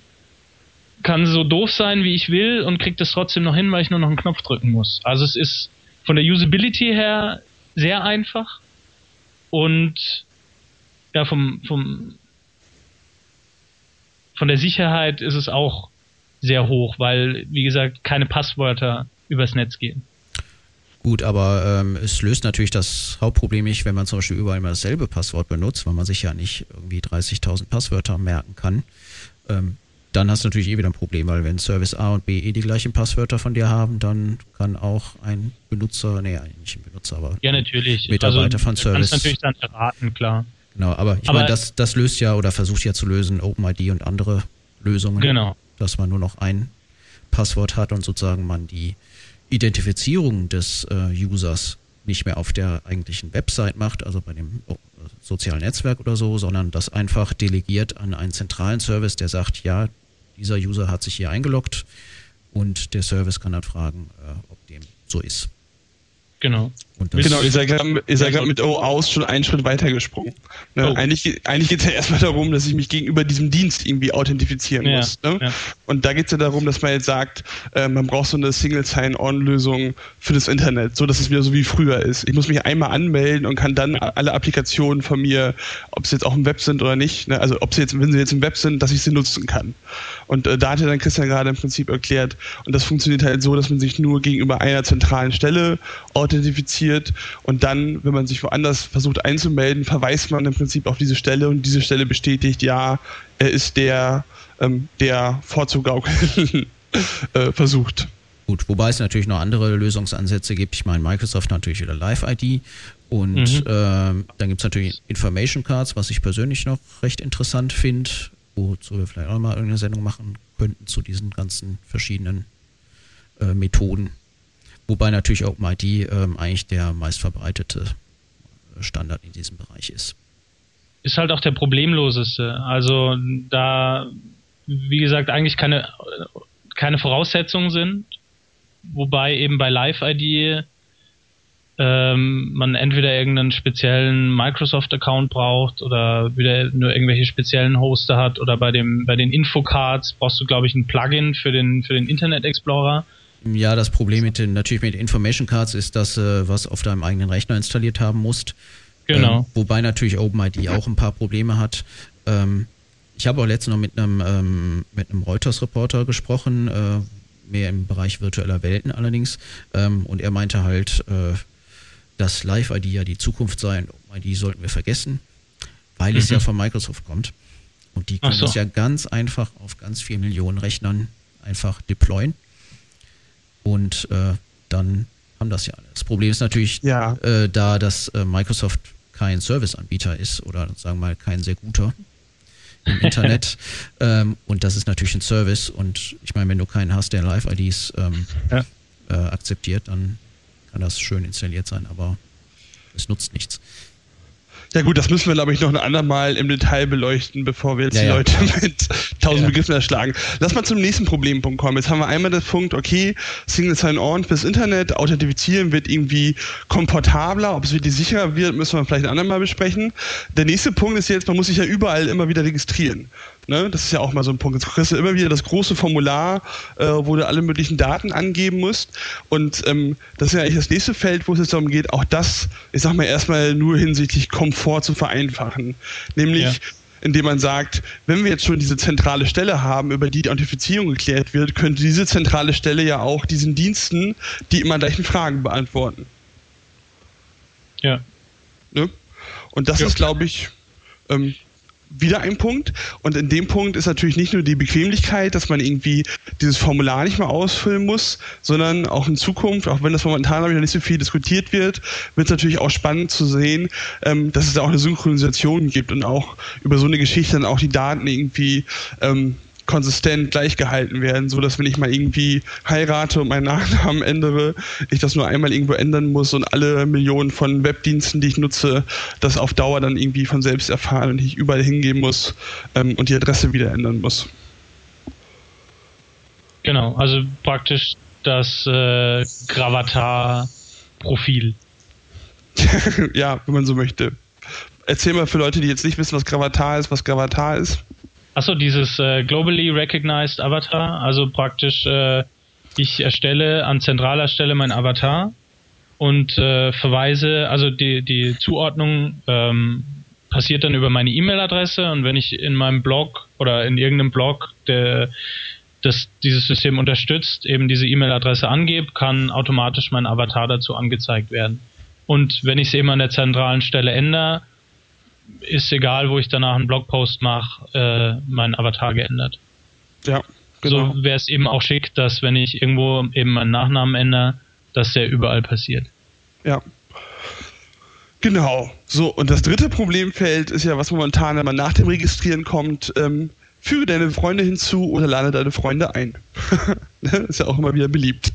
Speaker 3: kann so doof sein, wie ich will und kriege das trotzdem noch hin, weil ich nur noch einen Knopf drücken muss. Also es ist von der Usability her sehr einfach und ja, vom, vom von der Sicherheit ist es auch sehr hoch, weil, wie gesagt, keine Passwörter übers Netz gehen.
Speaker 1: Gut, aber ähm, es löst natürlich das Hauptproblem nicht, wenn man zum Beispiel überall immer dasselbe Passwort benutzt, weil man sich ja nicht irgendwie 30.000 Passwörter merken kann. Ähm, dann hast du natürlich eh wieder ein Problem, weil wenn Service A und B eh die gleichen Passwörter von dir haben, dann kann auch ein Benutzer, nee, nicht ein Benutzer, aber
Speaker 3: ja, natürlich.
Speaker 1: Mitarbeiter also, von Service.
Speaker 3: Kannst natürlich dann erraten, klar.
Speaker 1: Genau, aber ich meine, das, das löst ja oder versucht ja zu lösen OpenID und andere Lösungen.
Speaker 3: Genau.
Speaker 1: Dass man nur noch ein Passwort hat und sozusagen man die Identifizierung des äh, Users nicht mehr auf der eigentlichen Website macht, also bei dem oh, sozialen Netzwerk oder so, sondern das einfach delegiert an einen zentralen Service, der sagt, ja, dieser User hat sich hier eingeloggt und der Service kann dann fragen, äh, ob dem so ist.
Speaker 3: Genau.
Speaker 2: Genau, ihr seid gerade mit O aus schon einen Schritt weiter gesprungen. Ne? Oh. Eigentlich, eigentlich geht es ja erstmal darum, dass ich mich gegenüber diesem Dienst irgendwie authentifizieren ja, muss. Ne? Ja. Und da geht es ja darum, dass man jetzt sagt, äh, man braucht so eine Single Sign-On-Lösung für das Internet, so dass es wieder so wie früher ist. Ich muss mich einmal anmelden und kann dann alle Applikationen von mir, ob sie jetzt auch im Web sind oder nicht, ne? also ob sie jetzt, wenn sie jetzt im Web sind, dass ich sie nutzen kann. Und äh, da hat ja dann Christian gerade im Prinzip erklärt, und das funktioniert halt so, dass man sich nur gegenüber einer zentralen Stelle authentifiziert und dann, wenn man sich woanders versucht einzumelden, verweist man im Prinzip auf diese Stelle und diese Stelle bestätigt, ja, er ist der, ähm, der vorzugaukeln äh, versucht.
Speaker 1: Gut, wobei es natürlich noch andere Lösungsansätze gibt. Ich meine, Microsoft natürlich wieder Live-ID und mhm. äh, dann gibt es natürlich Information Cards, was ich persönlich noch recht interessant finde, wozu wir vielleicht auch mal irgendeine Sendung machen könnten zu diesen ganzen verschiedenen äh, Methoden. Wobei natürlich OpenID ähm, eigentlich der meistverbreitete Standard in diesem Bereich ist.
Speaker 3: Ist halt auch der problemloseste. Also da, wie gesagt, eigentlich keine, keine Voraussetzungen sind. Wobei eben bei Live-ID ähm, man entweder irgendeinen speziellen Microsoft-Account braucht oder wieder nur irgendwelche speziellen Hoster hat oder bei dem bei den Infocards brauchst du glaube ich ein Plugin für den für den Internet Explorer
Speaker 1: ja, das Problem mit den, natürlich mit Information Cards ist, dass äh, was auf deinem eigenen Rechner installiert haben musst.
Speaker 3: Genau.
Speaker 1: Ähm, wobei natürlich OpenID auch ein paar Probleme hat. Ähm, ich habe auch letztens noch mit einem, ähm, mit einem Reuters-Reporter gesprochen, äh, mehr im Bereich virtueller Welten allerdings. Ähm, und er meinte halt, äh, dass Live-ID ja die Zukunft sei und OpenID sollten wir vergessen, weil mhm. es ja von Microsoft kommt. Und die können so. das ja ganz einfach auf ganz vielen Millionen Rechnern einfach deployen und äh, dann haben das ja alle. Das Problem ist natürlich ja. äh, da, dass äh, Microsoft kein Serviceanbieter ist oder sagen wir mal kein sehr guter im Internet. ähm, und das ist natürlich ein Service. Und ich meine, wenn du keinen hast, der Live-IDs ähm, ja. äh, akzeptiert, dann kann das schön installiert sein, aber es nutzt nichts.
Speaker 2: Ja gut, das müssen wir, glaube ich, noch ein andermal im Detail beleuchten, bevor wir jetzt
Speaker 1: Ja,
Speaker 2: die
Speaker 1: ja.
Speaker 2: Leute mit tausend
Speaker 3: Ja.
Speaker 2: Begriffen erschlagen. Lass mal zum nächsten Problempunkt kommen. Jetzt haben wir einmal den Punkt, okay, Single Sign-On fürs Internet, Authentifizieren wird irgendwie komfortabler, ob es wirklich sicherer wird, müssen wir vielleicht ein andermal besprechen. Der nächste Punkt ist jetzt, man muss sich ja überall immer wieder registrieren. Ne? Das ist ja auch mal so ein Punkt. Jetzt kriegst du immer wieder das große Formular, äh, wo du alle möglichen Daten angeben musst. Und ähm, das ist ja eigentlich das nächste Feld, wo es jetzt darum geht, auch das, ich sag mal, erstmal nur hinsichtlich Komfort zu vereinfachen. Nämlich,
Speaker 3: Ja.
Speaker 2: indem man sagt, wenn wir jetzt schon diese zentrale Stelle haben, über die die Authentifizierung geklärt wird, könnte diese zentrale Stelle ja auch diesen Diensten die immer gleichen Fragen beantworten.
Speaker 3: Ja.
Speaker 2: Ne? Und das
Speaker 3: Ja.
Speaker 2: ist, glaube ich, ähm, wieder ein Punkt. Und in dem Punkt ist natürlich nicht nur die Bequemlichkeit, dass man irgendwie dieses Formular nicht mehr ausfüllen muss, sondern auch in Zukunft, auch wenn das momentan glaube noch nicht so viel diskutiert wird, wird es natürlich auch spannend zu sehen, ähm, dass es da auch eine Synchronisation gibt und auch über so eine Geschichte dann auch die Daten irgendwie ähm, konsistent gleich gehalten werden, so dass wenn ich mal irgendwie heirate und meinen Nachnamen ändere, ich das nur einmal irgendwo ändern muss und alle Millionen von Webdiensten, die ich nutze, das auf Dauer dann irgendwie von selbst erfahren und ich überall hingehen muss ähm, und die Adresse wieder ändern muss.
Speaker 3: Genau, also praktisch das äh, Gravatar-Profil.
Speaker 2: ja, wenn man so möchte. Erzähl mal für Leute, die jetzt nicht wissen, was Gravatar ist, was Gravatar ist.
Speaker 3: Achso, dieses äh, Globally Recognized Avatar, also praktisch äh, ich erstelle an zentraler Stelle mein Avatar und äh, verweise, also die, die Zuordnung ähm, passiert dann über meine E-Mail-Adresse und wenn ich in meinem Blog oder in irgendeinem Blog, der das dieses System unterstützt, eben diese E-Mail-Adresse angebe, kann automatisch mein Avatar dazu angezeigt werden. Und wenn ich es eben an der zentralen Stelle ändere, ist egal, wo ich danach einen Blogpost mache, äh, mein Avatar geändert.
Speaker 2: Ja, genau.
Speaker 3: So wäre es eben auch schick, dass wenn ich irgendwo eben meinen Nachnamen ändere, dass der überall passiert.
Speaker 2: Ja. Genau. So, und das dritte Problemfeld ist ja, was momentan immer nach dem Registrieren kommt, ähm, füge deine Freunde hinzu oder lade deine Freunde ein. Ist ja auch immer wieder beliebt.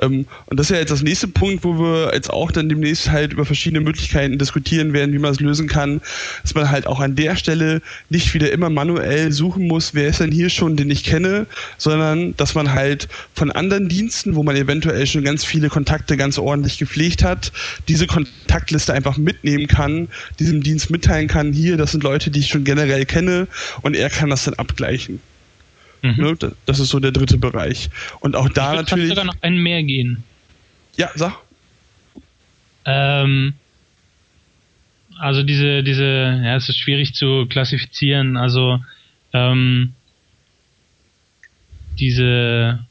Speaker 2: Ähm, und das ist ja jetzt das nächste Punkt, wo wir jetzt auch dann demnächst halt über verschiedene Möglichkeiten diskutieren werden, wie man es lösen kann, dass man halt auch an der Stelle nicht wieder immer manuell suchen muss, wer ist denn hier schon, den ich kenne, sondern dass man halt von anderen Diensten, wo man eventuell schon ganz viele Kontakte ganz ordentlich gepflegt hat, diese Kontaktliste einfach mitnehmen kann, diesem Dienst mitteilen kann, hier, das sind Leute, die ich schon generell kenne und er kann das dann abgleichen.
Speaker 3: Mhm.
Speaker 2: Ne? Das- ist so der dritte Bereich. Und auch da
Speaker 3: ich
Speaker 2: natürlich.
Speaker 3: sogar noch einen mehr gehen.
Speaker 2: Ja, sag.
Speaker 3: Ähm, also diese, diese, ja, es ist schwierig zu klassifizieren. Also ähm, diese,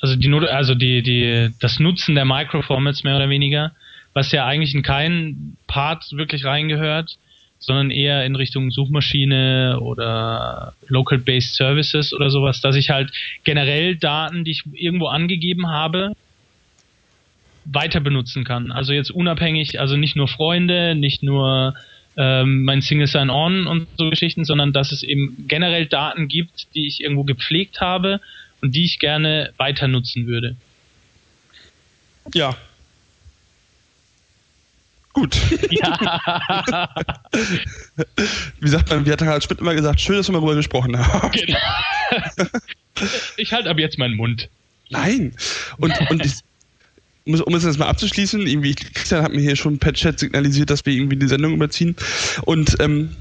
Speaker 3: also die, Not- also die, die, das Nutzen der Microformats mehr oder weniger, was ja eigentlich in keinen Part wirklich reingehört, sondern eher in Richtung Suchmaschine oder Local-Based Services oder sowas, dass ich halt generell Daten, die ich irgendwo angegeben habe, weiter benutzen kann. Also jetzt unabhängig, also nicht nur Freunde, nicht nur ähm, mein Single Sign-On und so Geschichten, sondern dass es eben generell Daten gibt, die ich irgendwo gepflegt habe und die ich gerne weiter nutzen würde.
Speaker 2: Ja. Gut.
Speaker 3: Ja,
Speaker 2: Wie sagt man, wie hat Harald Schmidt immer gesagt, schön, dass wir mal darüber gesprochen haben.
Speaker 3: genau. Ich halte ab jetzt meinen Mund.
Speaker 2: Nein. Und, und ich, um es- um es jetzt mal abzuschließen, irgendwie, Christian hat mir hier schon per Chat signalisiert, dass wir irgendwie die Sendung überziehen. Und ähm,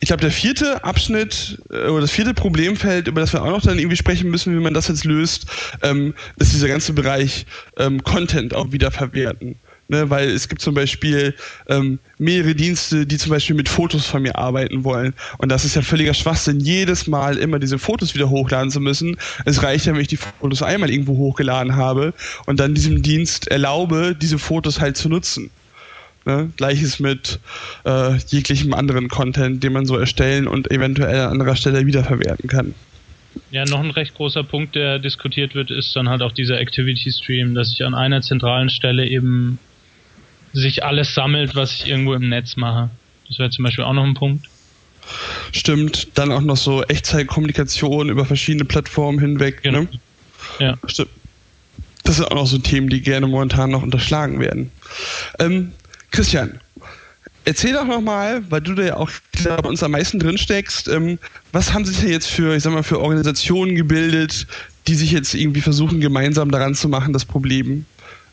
Speaker 2: ich glaube, der vierte Abschnitt äh, oder das vierte Problemfeld, über das wir auch noch dann irgendwie sprechen müssen, wie man das jetzt löst, ähm, ist dieser ganze Bereich ähm, Content auch wieder verwerten. Ne, weil es gibt zum Beispiel ähm, mehrere Dienste, die zum Beispiel mit Fotos von mir arbeiten wollen. Und das ist ja völliger Schwachsinn, jedes Mal immer diese Fotos wieder hochladen zu müssen. Es reicht ja, wenn ich die Fotos einmal irgendwo hochgeladen habe und dann diesem Dienst erlaube, diese Fotos halt zu nutzen. Ne? Gleiches mit äh, jeglichem anderen Content, den man so erstellen und eventuell an anderer Stelle wiederverwerten kann.
Speaker 3: Ja, noch ein recht großer Punkt, der diskutiert wird, ist dann halt auch dieser Activity Stream, dass ich an einer zentralen Stelle eben sich alles sammelt, was ich irgendwo im Netz mache. Das wäre zum Beispiel auch noch ein Punkt.
Speaker 2: Stimmt, dann auch noch so Echtzeitkommunikation über verschiedene Plattformen hinweg.
Speaker 3: Genau.
Speaker 2: Ne?
Speaker 3: Ja.
Speaker 2: Stimmt. Das sind auch noch so Themen, die gerne momentan noch unterschlagen werden. Ähm, Christian, erzähl doch nochmal, weil du da ja auch bei uns am meisten drin steckst, ähm, was haben sich denn jetzt für, ich sag mal, für Organisationen gebildet, die sich jetzt irgendwie versuchen, gemeinsam daran zu machen, das Problem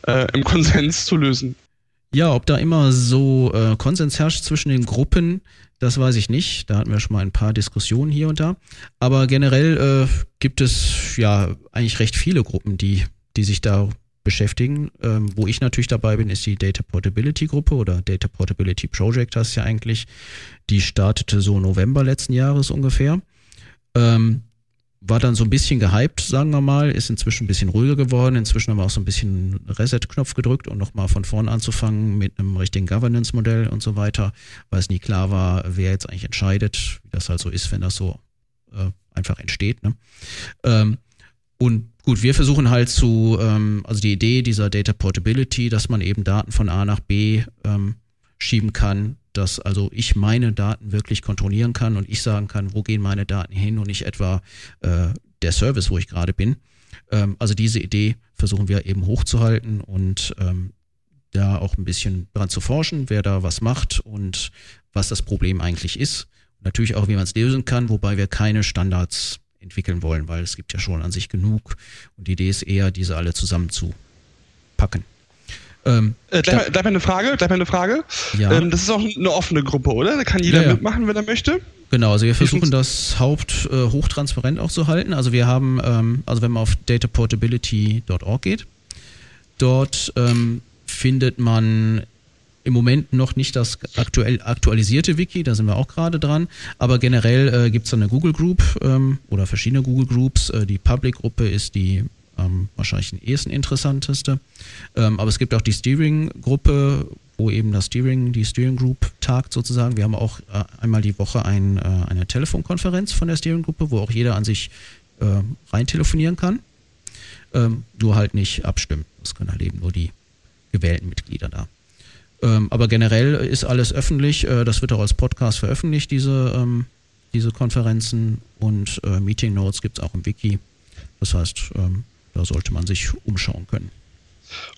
Speaker 2: äh, im Konsens zu lösen?
Speaker 1: Ja, ob da immer so äh, Konsens herrscht zwischen den Gruppen, das weiß ich nicht. Da hatten wir schon mal ein paar Diskussionen hier und da. Aber generell äh, gibt es ja eigentlich recht viele Gruppen, die, die sich da beschäftigen. Ähm, wo ich natürlich dabei bin, ist die Data Portability Gruppe oder Data Portability Project, das ist ja eigentlich. Die startete so November letzten Jahres ungefähr. Ähm, war dann so ein bisschen gehypt, sagen wir mal, ist inzwischen ein bisschen ruhiger geworden. Inzwischen haben wir auch so ein bisschen Reset-Knopf gedrückt, um nochmal von vorn anzufangen mit einem richtigen Governance-Modell und so weiter, weil es nie klar war, wer jetzt eigentlich entscheidet, wie das halt so ist, wenn das so äh, einfach entsteht. Ne? Ähm, und gut, wir versuchen halt zu, ähm, also die Idee dieser Data Portability, dass man eben Daten von A nach B ähm, schieben kann, dass also ich meine Daten wirklich kontrollieren kann und ich sagen kann, wo gehen meine Daten hin und nicht etwa äh, der Service, wo ich gerade bin. Ähm, also diese Idee versuchen wir eben hochzuhalten und ähm, da auch ein bisschen dran zu forschen, wer da was macht und was das Problem eigentlich ist. Natürlich auch, wie man es lösen kann, wobei wir keine Standards entwickeln wollen, weil es gibt ja schon an sich genug und die Idee ist eher, diese alle zusammenzupacken.
Speaker 2: Ähm, äh, gleich, gleich eine Frage, gleich eine Frage. Ja. Ähm, das ist auch eine offene Gruppe, oder? Da kann jeder ja, ja. mitmachen, wenn er möchte.
Speaker 1: Genau, also wir versuchen das Haupt äh, hochtransparent auch zu halten. Also wir haben, ähm, also wenn man auf dataportability.org geht, dort ähm, findet man im Moment noch nicht das aktuell aktualisierte Wiki, da sind wir auch gerade dran, aber generell äh, gibt es eine Google Group ähm, oder verschiedene Google Groups. Äh, die Public-Gruppe ist die ähm, wahrscheinlich den ehesten interessanteste. Ähm, aber es gibt auch die Steering-Gruppe, wo eben das Steering, die Steering Group tagt sozusagen. Wir haben auch äh, einmal die Woche ein, äh, eine Telefonkonferenz von der Steering Gruppe, wo auch jeder an sich äh, rein telefonieren kann. Ähm, nur halt nicht abstimmen. Das können halt eben nur die gewählten Mitglieder da. Ähm, aber generell ist alles öffentlich. Äh, das wird auch als Podcast veröffentlicht, diese, ähm, diese Konferenzen. Und äh, Meeting Notes gibt es auch im Wiki. Das heißt, ähm, da sollte man sich umschauen können.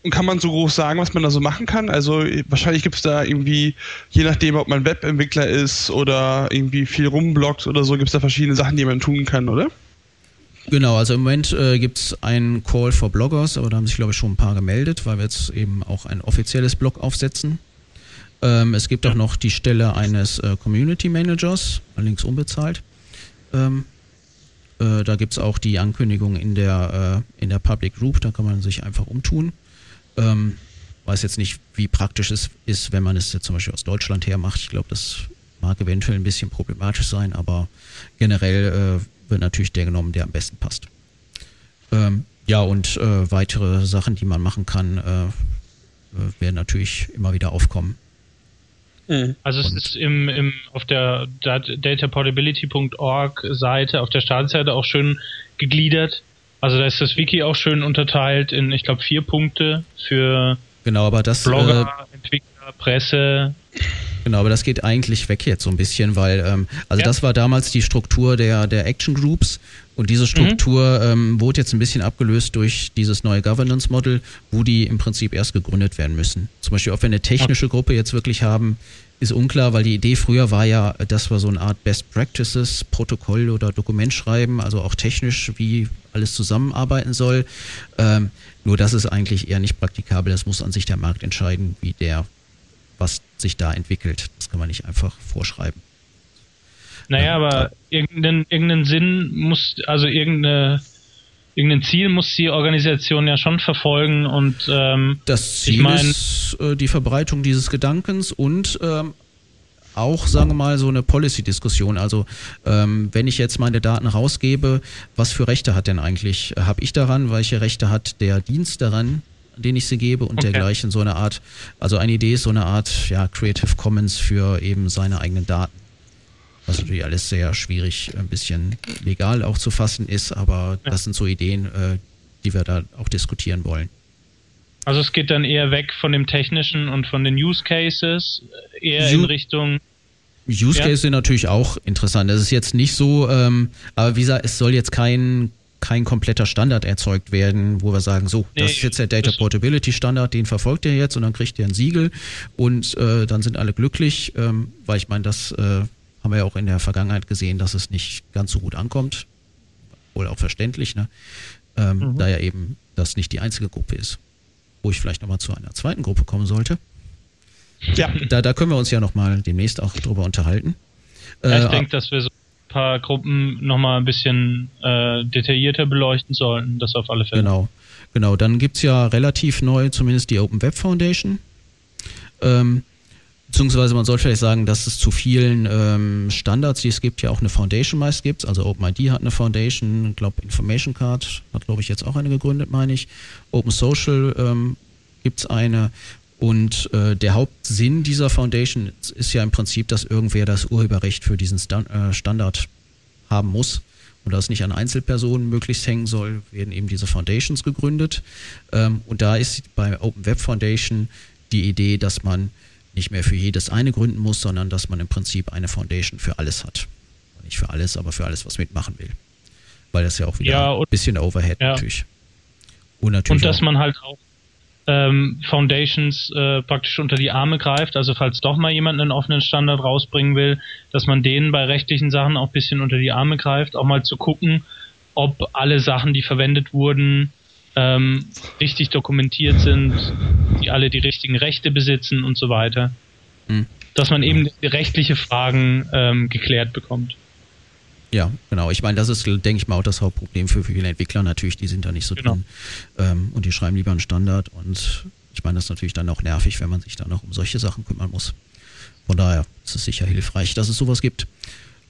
Speaker 2: Und kann man so groß sagen, was man da so machen kann? Also wahrscheinlich gibt es da irgendwie, je nachdem, ob man Webentwickler ist oder irgendwie viel rumbloggt oder so, gibt es da verschiedene Sachen, die man tun kann, oder?
Speaker 1: Genau, also im Moment äh, gibt es einen Call for Bloggers, aber da haben sich, glaube ich, schon ein paar gemeldet, weil wir jetzt eben auch ein offizielles Blog aufsetzen. Ähm, es gibt auch noch die Stelle eines äh, Community Managers, allerdings unbezahlt. Ähm, äh, da gibt es auch die Ankündigung in der, äh, in der Public Group, da kann man sich einfach umtun. Ähm, weiß jetzt nicht, wie praktisch es ist, wenn man es jetzt zum Beispiel aus Deutschland her macht. Ich glaube, das mag eventuell ein bisschen problematisch sein, aber generell äh, wird natürlich der genommen, der am besten passt. Ähm, ja, und äh, weitere Sachen, die man machen kann, äh, werden natürlich immer wieder aufkommen.
Speaker 3: Mhm. Also es ist im, im, auf der dataportability.org Seite, auf der Startseite auch schön gegliedert. Also da ist das Wiki auch schön unterteilt in, ich glaube, vier Punkte für
Speaker 1: genau, aber das,
Speaker 3: Blogger, äh, Entwickler, Presse.
Speaker 1: Genau, aber das geht eigentlich weg jetzt so ein bisschen, weil ähm, also ja. das war damals die Struktur der der Action Groups und diese Struktur mhm. ähm, wurde jetzt ein bisschen abgelöst durch dieses neue Governance Model, wo die im Prinzip erst gegründet werden müssen. Zum Beispiel, ob wir eine technische Gruppe jetzt wirklich haben, ist unklar, weil die Idee früher war ja, dass wir so eine Art Best Practices, Protokoll oder Dokument schreiben, also auch technisch, wie alles zusammenarbeiten soll. Ähm, nur das ist eigentlich eher nicht praktikabel. Das muss an sich der Markt entscheiden, wie der, was sich da entwickelt. Das kann man nicht einfach vorschreiben.
Speaker 3: Naja, aber irgendeinen, irgendeinen Sinn muss, also irgendeine, irgendein Ziel muss die Organisation ja schon verfolgen und ähm,
Speaker 1: das Ziel ich mein, ist äh, die Verbreitung dieses Gedankens und ähm, auch, sagen wir mal, so eine Policy-Diskussion. Also ähm, wenn ich jetzt meine Daten rausgebe, was für Rechte hat denn eigentlich, habe ich daran, welche Rechte hat der Dienst daran, den ich sie gebe und okay. dergleichen. So eine Art, also eine Idee ist so eine Art ja, Creative Commons für eben seine eigenen Daten was natürlich alles sehr schwierig, ein bisschen legal auch zu fassen ist, aber ja. das sind so Ideen, äh, die wir da auch diskutieren wollen.
Speaker 3: Also es geht dann eher weg von dem technischen und von den Use Cases, eher Ju in Richtung
Speaker 1: Use Case ja. sind natürlich auch interessant. Das ist jetzt nicht so, ähm, aber wie gesagt, es soll jetzt kein kein kompletter Standard erzeugt werden, wo wir sagen, so, das nee, ist jetzt der Data Portability Standard, den verfolgt ihr jetzt und dann kriegt ihr ein Siegel und äh, dann sind alle glücklich, ähm, weil ich meine, das äh, haben wir ja auch in der Vergangenheit gesehen, dass es nicht ganz so gut ankommt. Wohl auch verständlich, ne? Ähm, mhm. Da ja eben das nicht die einzige Gruppe ist. Wo ich vielleicht nochmal zu einer zweiten Gruppe kommen sollte. Ja. Da, da können wir uns ja nochmal demnächst auch drüber unterhalten.
Speaker 3: Ja, ich äh, denke, dass wir so paar Gruppen nochmal ein bisschen äh, detaillierter beleuchten sollten. Das auf alle Fälle.
Speaker 1: Genau, genau. Dann gibt es ja relativ neu zumindest die Open Web Foundation. Ähm, beziehungsweise man sollte vielleicht sagen, dass es zu vielen ähm, Standards, die es gibt, ja auch eine Foundation meist gibt. Also OpenID hat eine Foundation, ich glaube Information Card hat, glaube ich, jetzt auch eine gegründet, meine ich. Open Social ähm, gibt es eine. Und äh, der Hauptsinn dieser Foundation ist ja im Prinzip, dass irgendwer das Urheberrecht für diesen Stand, äh, Standard haben muss. Und da es nicht an Einzelpersonen möglichst hängen soll, werden eben diese Foundations gegründet. Ähm, und da ist bei Open Web Foundation die Idee, dass man nicht mehr für jedes eine gründen muss, sondern dass man im Prinzip eine Foundation für alles hat. Nicht für alles, aber für alles, was mitmachen will. Weil das ja auch wieder ja, ein bisschen Overhead ja. natürlich.
Speaker 3: Und, natürlich und dass man halt auch ähm, Foundations äh, praktisch unter die Arme greift, also falls doch mal jemand einen offenen Standard rausbringen will, dass man denen bei rechtlichen Sachen auch ein bisschen unter die Arme greift, auch mal zu gucken, ob alle Sachen, die verwendet wurden, ähm, richtig dokumentiert sind, die alle die richtigen Rechte besitzen und so weiter. Mhm. Dass man eben rechtliche Fragen ähm, geklärt bekommt.
Speaker 1: Ja, genau. Ich meine, das ist, denke ich mal, auch das Hauptproblem für viele Entwickler natürlich. Die sind da nicht so genau. drin ähm, und die schreiben lieber einen Standard. Und ich meine, das ist natürlich dann auch nervig, wenn man sich dann auch um solche Sachen kümmern muss. Von daher ist es sicher hilfreich, dass es sowas gibt.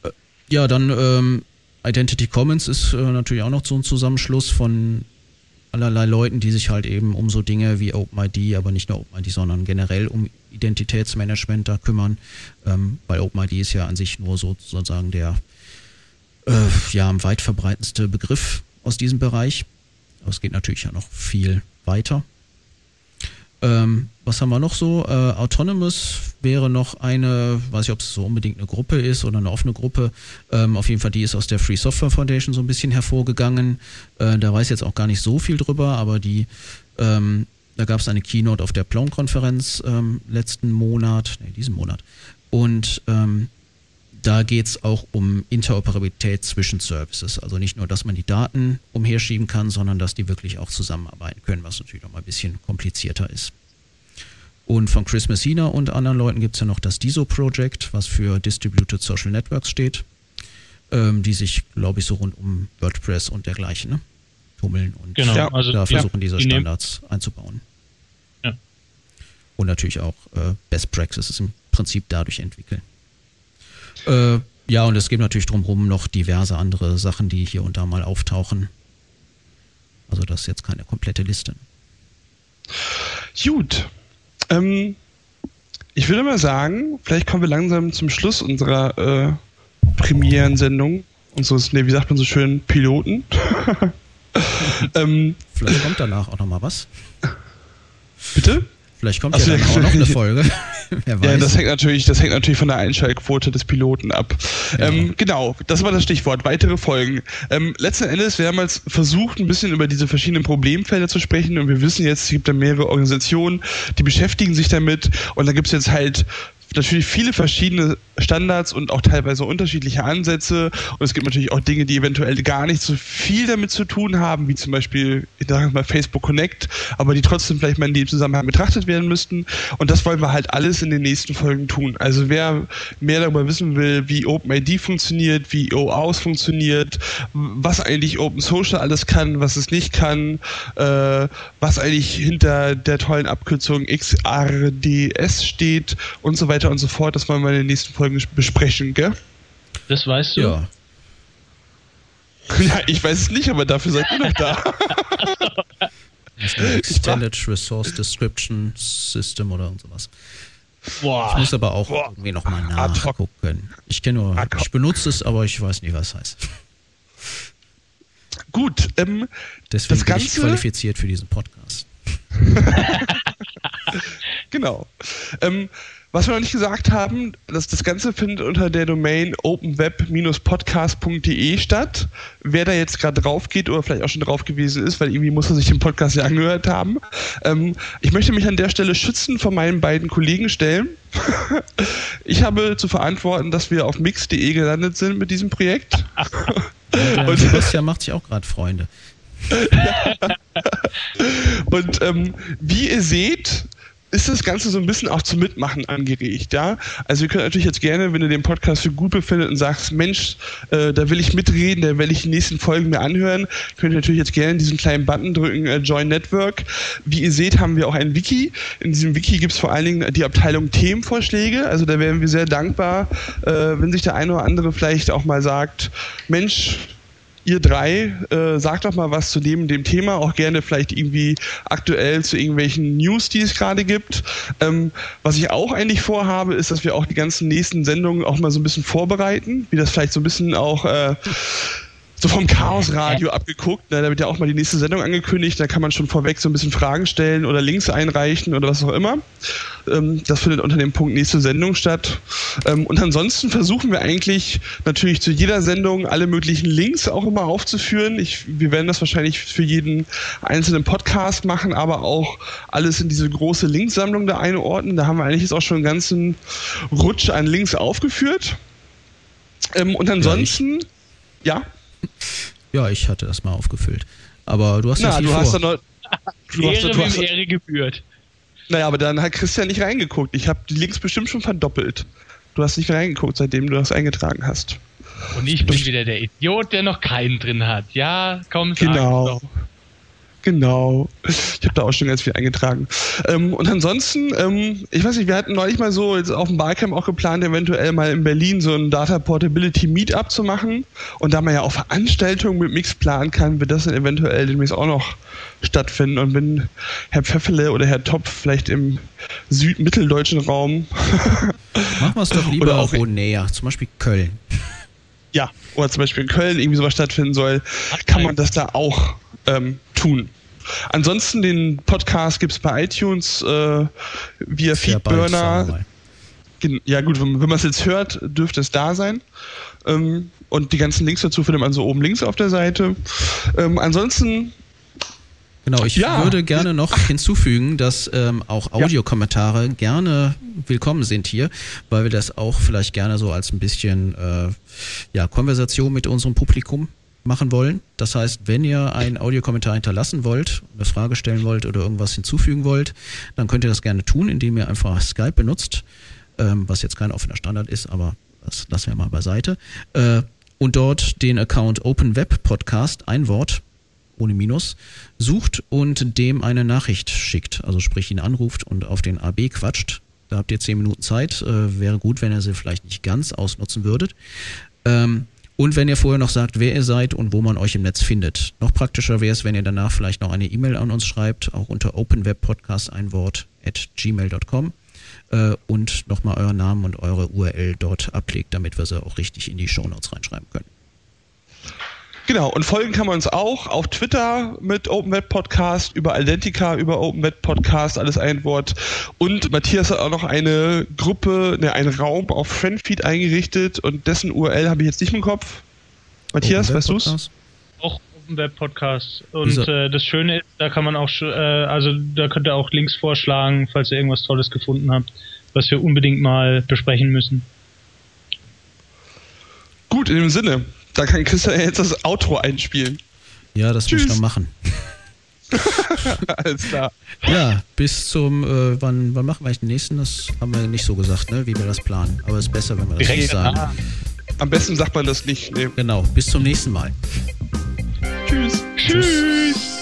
Speaker 1: Äh, ja, dann ähm, Identity Commons ist äh, natürlich auch noch so ein Zusammenschluss von allerlei Leuten, die sich halt eben um so Dinge wie OpenID, aber nicht nur OpenID, sondern generell um Identitätsmanagement da kümmern, ähm, weil OpenID ist ja an sich nur so, sozusagen der äh, ja, am weit verbreitendste Begriff aus diesem Bereich. Aber es geht natürlich ja noch viel weiter. Ähm, was haben wir noch so? Äh, Autonomous wäre noch eine, weiß ich, ob es so unbedingt eine Gruppe ist oder eine offene Gruppe. Ähm, auf jeden Fall, die ist aus der Free Software Foundation so ein bisschen hervorgegangen. Äh, da weiß ich jetzt auch gar nicht so viel drüber, aber die, ähm, da gab es eine Keynote auf der Plon-Konferenz ähm, letzten Monat, nee, diesen Monat. Und ähm, da geht es auch um Interoperabilität zwischen Services. Also nicht nur, dass man die Daten umherschieben kann, sondern dass die wirklich auch zusammenarbeiten können, was natürlich noch mal ein bisschen komplizierter ist. Und von Chris Messina und anderen Leuten gibt es ja noch das DISO-Project, was für Distributed Social Networks steht, ähm, die sich, glaube ich, so rund um WordPress und dergleichen ne, tummeln und
Speaker 3: genau, ja, also,
Speaker 1: da versuchen, ja, diese Standards einzubauen. Ja. Und natürlich auch äh, Best Practices im Prinzip dadurch entwickeln. Äh, ja, und es gibt natürlich drumherum noch diverse andere Sachen, die hier und da mal auftauchen. Also das ist jetzt keine komplette Liste.
Speaker 2: Gut. Ähm, ich würde mal sagen, vielleicht kommen wir langsam zum Schluss unserer äh, Premierensendung. Unseres, ne, wie sagt man so schön, Piloten.
Speaker 1: ähm, vielleicht kommt danach auch nochmal was.
Speaker 2: Bitte?
Speaker 1: Vielleicht kommt ja dann auch noch eine Folge.
Speaker 2: Wer weiß. Ja, das hängt natürlich, das hängt natürlich von der Einschaltquote des Piloten ab. Ja. Ähm, genau, das war das Stichwort. Weitere Folgen. Ähm, letzten Endes, wir haben jetzt versucht, ein bisschen über diese verschiedenen Problemfelder zu sprechen und wir wissen jetzt, es gibt da mehrere Organisationen, die beschäftigen sich damit und da gibt es jetzt halt natürlich viele verschiedene Standards und auch teilweise unterschiedliche Ansätze. Und es gibt natürlich auch Dinge, die eventuell gar nicht so viel damit zu tun haben, wie zum Beispiel, ich sage mal, Facebook Connect, aber die trotzdem vielleicht mal in dem Zusammenhang betrachtet werden müssten. Und das wollen wir halt alles in den nächsten Folgen tun. Also wer mehr darüber wissen will, wie OpenID funktioniert, wie OAuth funktioniert, was eigentlich Open Social alles kann, was es nicht kann, äh, was eigentlich hinter der tollen Abkürzung XRDS steht und so weiter und so fort, das wollen wir in den nächsten Folgen besprechen, gell?
Speaker 3: Das weißt du?
Speaker 1: Ja.
Speaker 2: Ja, ich weiß es nicht, aber dafür seid ihr noch da.
Speaker 1: Extended Resource Description System oder sowas. Boah. Ich muss aber auch Boah. irgendwie nochmal nachgucken. Ich kenne nur, ich benutze es, aber ich weiß nicht, was es heißt.
Speaker 2: Gut, ähm,
Speaker 1: deswegen das bin Ganze, ich qualifiziert für diesen Podcast.
Speaker 2: genau. Genau. Ähm, was wir noch nicht gesagt haben, dass das Ganze findet unter der Domain openweb-podcast.de statt. Wer da jetzt gerade drauf geht oder vielleicht auch schon drauf gewesen ist, weil irgendwie muss er sich den Podcast ja angehört haben. Ähm, ich möchte mich an der Stelle schützen von meinen beiden Kollegen stellen. ich habe zu verantworten, dass wir auf mix.de gelandet sind mit diesem Projekt.
Speaker 1: Ja, der Sebastian macht sich auch gerade Freunde.
Speaker 2: Und ähm, wie ihr seht, ist das Ganze so ein bisschen auch zum Mitmachen angeregt, ja. Also ihr könnt natürlich jetzt gerne, wenn ihr den Podcast für gut befindet und sagst, Mensch, äh, da will ich mitreden, da will ich die nächsten Folgen mir anhören, könnt ihr natürlich jetzt gerne diesen kleinen Button drücken, äh, Join Network. Wie ihr seht, haben wir auch ein Wiki. In diesem Wiki gibt es vor allen Dingen die Abteilung Themenvorschläge. Also da wären wir sehr dankbar, äh, wenn sich der eine oder andere vielleicht auch mal sagt, Mensch, ihr drei, äh, sagt doch mal was zu dem, dem Thema, auch gerne vielleicht irgendwie aktuell zu irgendwelchen News, die es gerade gibt. Ähm, was ich auch eigentlich vorhabe, ist, dass wir auch die ganzen nächsten Sendungen auch mal so ein bisschen vorbereiten, wie das vielleicht so ein bisschen auch äh, so vom Chaos-Radio abgeguckt. Ne? Da wird ja auch mal die nächste Sendung angekündigt. Da kann man schon vorweg so ein bisschen Fragen stellen oder Links einreichen oder was auch immer. Ähm, das findet unter dem Punkt nächste Sendung statt. Ähm, und ansonsten versuchen wir eigentlich natürlich zu jeder Sendung alle möglichen Links auch immer aufzuführen. Ich, wir werden das wahrscheinlich für jeden einzelnen Podcast machen, aber auch alles in diese große Linksammlung da einordnen. Da haben wir eigentlich jetzt auch schon einen ganzen Rutsch an Links aufgeführt. Ähm, und ansonsten, ja. ja
Speaker 1: ich hatte das mal aufgefüllt. Aber du hast
Speaker 2: Na,
Speaker 1: ja
Speaker 2: du hast da noch,
Speaker 3: du Ehre, hast, du hast, Ehre gebührt.
Speaker 2: Naja, aber dann hat Christian nicht reingeguckt. Ich habe die Links bestimmt schon verdoppelt. Du hast nicht reingeguckt, seitdem du das eingetragen hast.
Speaker 3: Und ich bin wieder der Idiot, der noch keinen drin hat. Ja, komm,
Speaker 2: sag genau. Doch. Genau. Ich habe da auch schon ganz viel eingetragen. Ähm, und ansonsten, ähm, ich weiß nicht, wir hatten neulich mal so jetzt auf dem Barcamp auch geplant, eventuell mal in Berlin so ein Data Portability Meetup zu machen. Und da man ja auch Veranstaltungen mit Mix planen kann, wird das dann eventuell demnächst auch noch stattfinden. Und wenn Herr Pfeffele oder Herr Topf vielleicht im südmitteldeutschen Raum.
Speaker 1: Machen wir es doch lieber auch wo näher, zum Beispiel Köln.
Speaker 2: Ja, oder zum Beispiel in Köln irgendwie sowas stattfinden soll, kann man das da auch ähm, tun. Ansonsten den Podcast gibt es bei iTunes äh, via Feedburner. Ja gut, wenn, wenn man es jetzt hört, dürfte es da sein. Ähm, und die ganzen Links dazu findet man so oben links auf der Seite. Ähm, ansonsten
Speaker 1: Genau, ich ja. würde gerne noch hinzufügen, dass ähm, auch Audiokommentare ja. gerne willkommen sind hier, weil wir das auch vielleicht gerne so als ein bisschen äh, ja, Konversation mit unserem Publikum machen wollen. Das heißt, wenn ihr einen Audiokommentar hinterlassen wollt, eine Frage stellen wollt oder irgendwas hinzufügen wollt, dann könnt ihr das gerne tun, indem ihr einfach Skype benutzt, ähm, was jetzt kein offener Standard ist, aber das lassen wir mal beiseite. Äh, und dort den Account Open Web Podcast, ein Wort, ohne Minus, sucht und dem eine Nachricht schickt. Also sprich ihn anruft und auf den AB quatscht. Da habt ihr zehn Minuten Zeit. Äh, wäre gut, wenn ihr sie vielleicht nicht ganz ausnutzen würdet. Ähm, und wenn ihr vorher noch sagt, wer ihr seid und wo man euch im Netz findet. Noch praktischer wäre es, wenn ihr danach vielleicht noch eine E-Mail an uns schreibt, auch unter openwebpodcast ein Wort at gmail.com äh, und nochmal euren Namen und eure URL dort ablegt, damit wir sie auch richtig in die Shownotes reinschreiben können.
Speaker 2: Genau, und folgen kann man uns auch auf Twitter mit Open Web Podcast, über Identica, über Open Web Podcast, alles ein Wort. Und Matthias hat auch noch eine Gruppe, ne, einen Raum auf Friendfeed eingerichtet und dessen URL habe ich jetzt nicht im Kopf. Matthias, weißt du es?
Speaker 3: Auch Open Web Podcast. Und äh, das Schöne ist, da kann man auch, äh, also da könnt ihr auch Links vorschlagen, falls ihr irgendwas Tolles gefunden habt, was wir unbedingt mal besprechen müssen.
Speaker 2: Gut, in dem Sinne, da kann Christian jetzt das Outro einspielen.
Speaker 1: Ja, das Tschüss. muss ich noch machen.
Speaker 2: Alles klar.
Speaker 1: Ja, bis zum, äh, wann, wann machen wir eigentlich den nächsten? Das haben wir nicht so gesagt, ne, wie wir das planen. Aber es ist besser, wenn wir das Direkt nicht sagen.
Speaker 2: Am besten sagt man das nicht. Nee.
Speaker 1: Genau, bis zum nächsten Mal.
Speaker 2: Tschüss.
Speaker 3: Tschüss. Tschüss.